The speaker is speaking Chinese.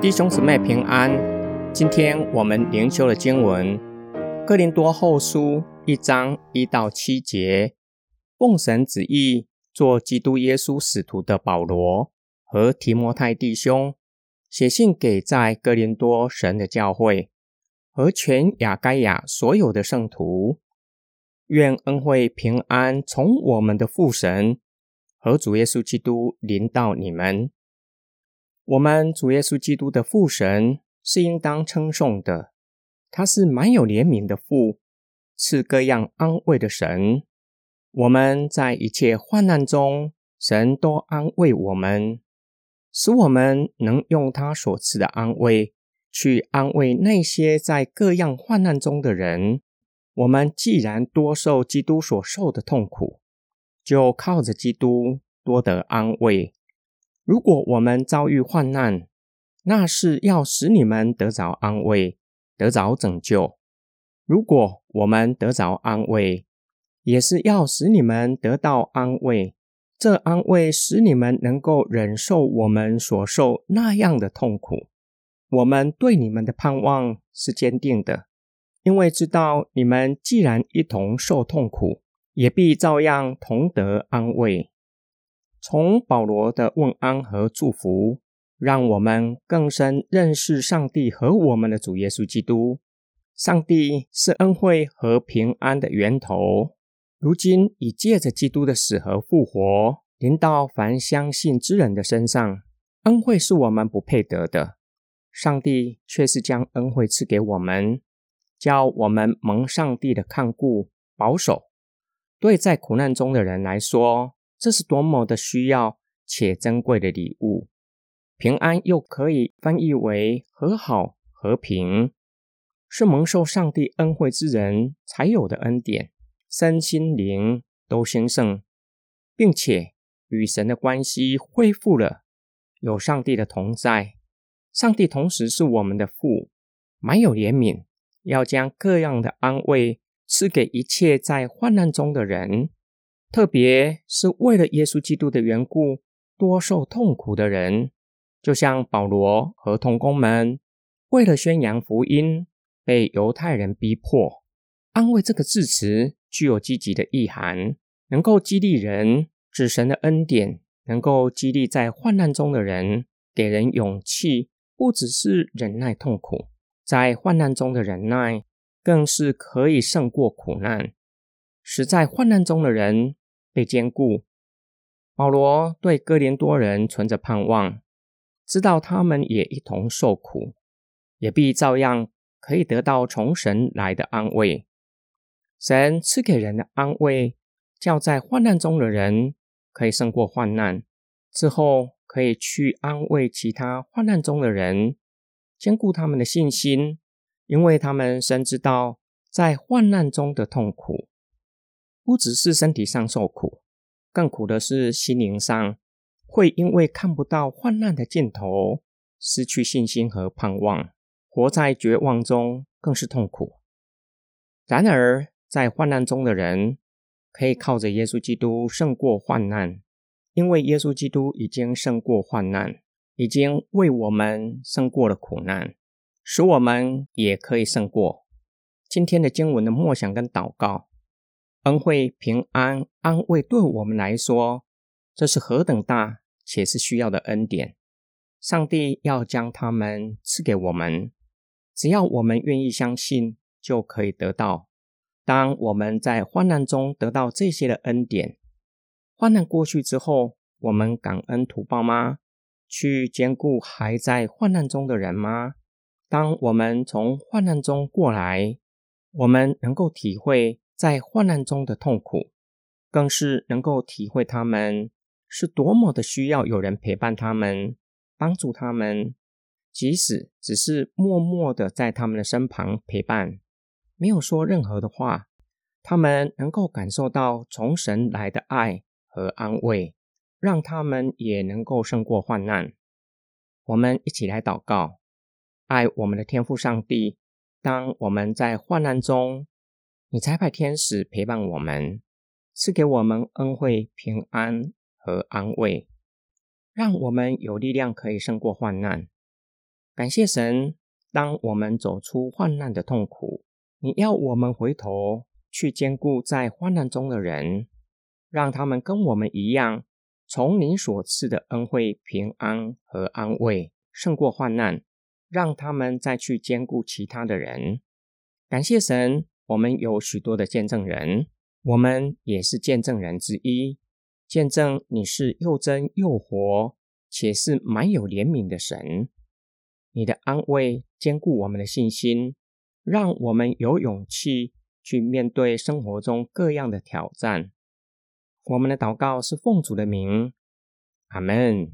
弟兄姊妹平安，今天我们灵修的经文《哥林多后书》一章一到七节，奉神旨意做基督耶稣使徒的保罗和提摩太弟兄，写信给在哥林多神的教会和全亚该亚所有的圣徒，愿恩惠平安从我们的父神和主耶稣基督临到你们。我们主耶稣基督的父神是应当称颂的，他是满有怜悯的父，是各样安慰的神。我们在一切患难中，神都安慰我们，使我们能用他所赐的安慰去安慰那些在各样患难中的人。我们既然多受基督所受的痛苦，就靠着基督多得安慰。如果我们遭遇患难，那是要使你们得着安慰，得着拯救；如果我们得着安慰，也是要使你们得到安慰。这安慰使你们能够忍受我们所受那样的痛苦。我们对你们的盼望是坚定的，因为知道你们既然一同受痛苦，也必照样同得安慰。从保罗的问安和祝福，让我们更深认识上帝和我们的主耶稣基督。上帝是恩惠和平安的源头。如今已借着基督的死和复活，临到凡相信之人的身上。恩惠是我们不配得的，上帝却是将恩惠赐给我们，叫我们蒙上帝的看顾保守。对在苦难中的人来说，这是多么的需要且珍贵的礼物！平安又可以翻译为和好、和平，是蒙受上帝恩惠之人才有的恩典，身心灵都兴盛，并且与神的关系恢复了，有上帝的同在。上帝同时是我们的父，满有怜悯，要将各样的安慰赐给一切在患难中的人。特别是为了耶稣基督的缘故，多受痛苦的人，就像保罗和同工们，为了宣扬福音，被犹太人逼迫。安慰这个字词具有积极的意涵，能够激励人，指神的恩典能够激励在患难中的人，给人勇气，不只是忍耐痛苦，在患难中的忍耐，更是可以胜过苦难，使在患难中的人。被兼顾，保罗对哥林多人存着盼望，知道他们也一同受苦，也必照样可以得到从神来的安慰。神赐给人的安慰，叫在患难中的人可以胜过患难，之后可以去安慰其他患难中的人，兼顾他们的信心，因为他们深知道在患难中的痛苦。不只是身体上受苦，更苦的是心灵上，会因为看不到患难的尽头，失去信心和盼望，活在绝望中，更是痛苦。然而，在患难中的人，可以靠着耶稣基督胜过患难，因为耶稣基督已经胜过患难，已经为我们胜过了苦难，使我们也可以胜过。今天的经文的默想跟祷告。恩惠、平安、安慰，对我们来说，这是何等大且是需要的恩典！上帝要将他们赐给我们，只要我们愿意相信，就可以得到。当我们在患难中得到这些的恩典，患难过去之后，我们感恩图报吗？去兼顾还在患难中的人吗？当我们从患难中过来，我们能够体会。在患难中的痛苦，更是能够体会他们是多么的需要有人陪伴他们，帮助他们，即使只是默默的在他们的身旁陪伴，没有说任何的话，他们能够感受到从神来的爱和安慰，让他们也能够胜过患难。我们一起来祷告，爱我们的天父上帝，当我们在患难中。你差派天使陪伴我们，赐给我们恩惠、平安和安慰，让我们有力量可以胜过患难。感谢神，当我们走出患难的痛苦，你要我们回头去兼顾在患难中的人，让他们跟我们一样，从你所赐的恩惠、平安和安慰胜过患难，让他们再去兼顾其他的人。感谢神，我们有许多的见证人，我们也是见证人之一。见证你是又真又活，且是满有怜悯的神。你的安慰坚固我们的信心，让我们有勇气去面对生活中各样的挑战。我们的祷告是奉主的名，阿门。